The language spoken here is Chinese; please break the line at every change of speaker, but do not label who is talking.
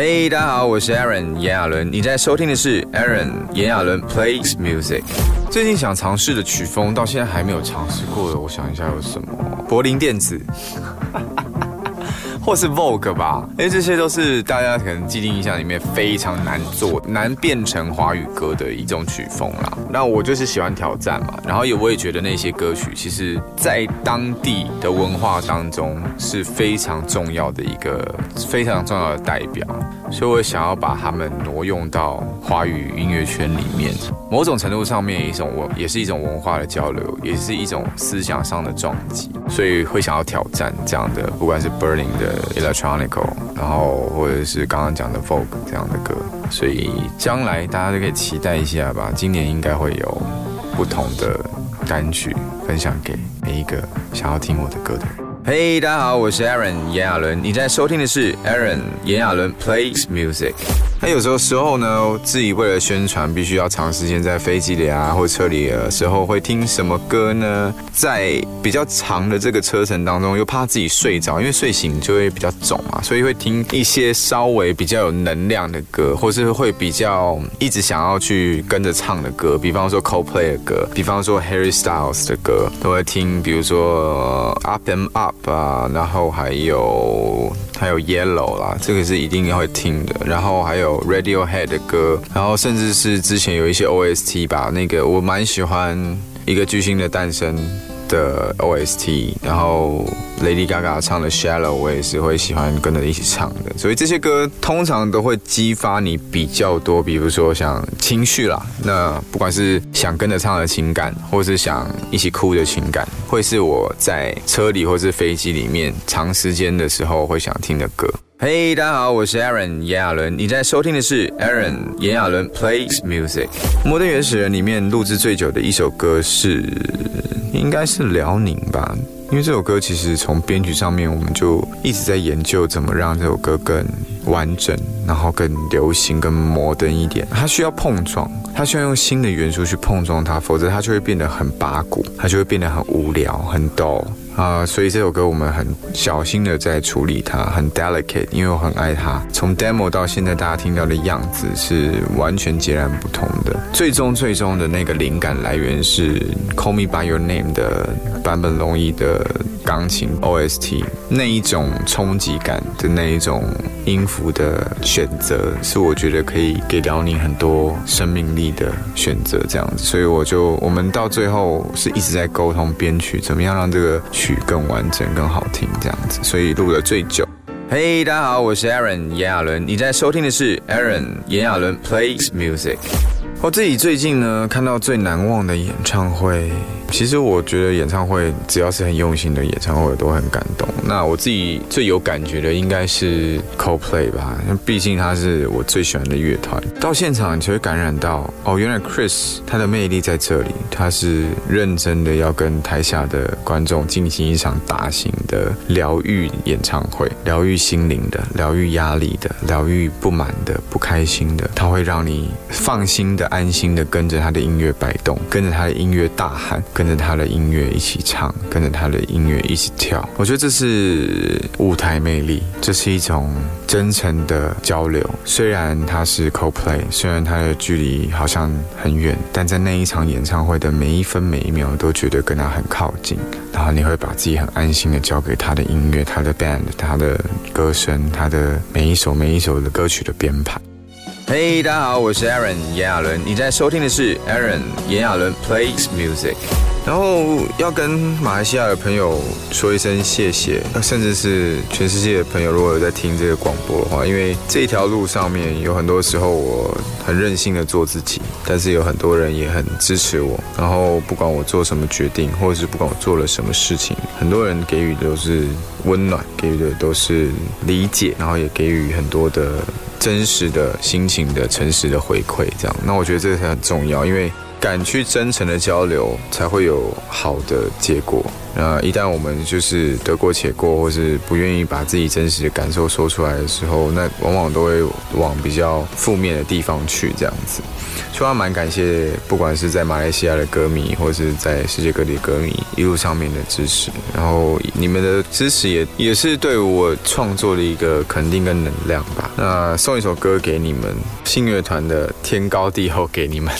hey,，大家好，我是 Aaron 炎亚伦，你在收听的是 Aaron 炎亚伦 Plays Music。最近想尝试的曲风，到现在还没有尝试过的，我想一下有什么？柏林电子。或是 Vogue 吧，因为这些都是大家可能既定印象里面非常难做、难变成华语歌的一种曲风啦。那我就是喜欢挑战嘛，然后也我也觉得那些歌曲，其实在当地的文化当中是非常重要的一个非常重要的代表，所以我想要把它们挪用到华语音乐圈里面，某种程度上面一种文，也是一种文化的交流，也是一种思想上的撞击，所以会想要挑战这样的，不管是 Burning 的。Electronic，然后或者是刚刚讲的 Folk 这样的歌，所以将来大家都可以期待一下吧。今年应该会有不同的单曲分享给每一个想要听我的歌的人。嘿，大家好，我是 Aaron 炎亚纶，你在收听的是 Aaron 炎亚纶 Plays Music。那有时候时候呢，自己为了宣传，必须要长时间在飞机里啊，或车里的时候，会听什么歌呢？在比较长的这个车程当中，又怕自己睡着，因为睡醒就会比较肿嘛，所以会听一些稍微比较有能量的歌，或是会比较一直想要去跟着唱的歌，比方说 Coldplay 的歌，比方说 Harry Styles 的歌，都会听，比如说 Up and Up 啊，然后还有还有 Yellow 啦，这个是一定会听的，然后还有。Radiohead 的歌，然后甚至是之前有一些 OST 吧，那个我蛮喜欢一个巨星的诞生的 OST，然后 Lady Gaga 唱的 Shallow，我也是会喜欢跟着一起唱的，所以这些歌通常都会激发你比较多，比如说像情绪啦，那不管是想跟着唱的情感，或是想一起哭的情感，会是我在车里或是飞机里面长时间的时候会想听的歌。嘿，大家好，我是 Aaron 炎亚纶，你在收听的是 Aaron 炎亚纶 Plays Music。摩登原始人里面录制最久的一首歌是，应该是辽宁吧。因为这首歌其实从编曲上面，我们就一直在研究怎么让这首歌更完整，然后更流行、更摩登一点。它需要碰撞，它需要用新的元素去碰撞它，否则它就会变得很八股，它就会变得很无聊、很逗。啊，所以这首歌我们很小心的在处理它，很 delicate，因为我很爱它。从 demo 到现在大家听到的样子是完全截然不同的。最终最终的那个灵感来源是 Call Me By Your Name 的版本龙一的钢琴 OST，那一种冲击感的那一种音符的选择，是我觉得可以给辽宁很多生命力的选择，这样子。所以我就我们到最后是一直在沟通编曲，怎么样让这个曲。更完整、更好听，这样子，所以录了最久。嘿，大家好，我是 Aaron 炎亚纶，你在收听的是 Aaron 炎亚纶 Plays Music。我自己最近呢，看到最难忘的演唱会。其实我觉得演唱会只要是很用心的演唱会，都很感动。那我自己最有感觉的应该是 Coldplay 吧，毕竟他是我最喜欢的乐团。到现场你就会感染到，哦，原来 Chris 他的魅力在这里，他是认真的要跟台下的观众进行一场大型的疗愈演唱会，疗愈心灵的，疗愈压力的，疗愈不满的、不开心的。他会让你放心的、安心的跟着他的音乐摆动，跟着他的音乐大喊。跟着他的音乐一起唱，跟着他的音乐一起跳，我觉得这是舞台魅力，这是一种真诚的交流。虽然他是 CoPlay，虽然他的距离好像很远，但在那一场演唱会的每一分每一秒，都觉得跟他很靠近。然后你会把自己很安心的交给他的音乐、他的 band、他的歌声、他的每一首每一首的歌曲的编排。嘿，大家好，我是 Aaron 炎亚纶，你在收听的是 Aaron 炎亚纶 Plays Music。然后要跟马来西亚的朋友说一声谢谢，甚至是全世界的朋友，如果有在听这个广播的话，因为这一条路上面有很多时候我很任性的做自己，但是有很多人也很支持我。然后不管我做什么决定，或者是不管我做了什么事情，很多人给予的都是温暖，给予的都是理解，然后也给予很多的真实的心情的诚实的回馈。这样，那我觉得这个很重要，因为。敢去真诚的交流，才会有好的结果。那一旦我们就是得过且过，或是不愿意把自己真实的感受说出来的时候，那往往都会往比较负面的地方去，这样子。所以，蛮感谢，不管是在马来西亚的歌迷，或是在世界各地的歌迷一路上面的支持。然后，你们的支持也也是对我创作的一个肯定跟能量吧。那送一首歌给你们，信乐团的《天高地厚》给你们。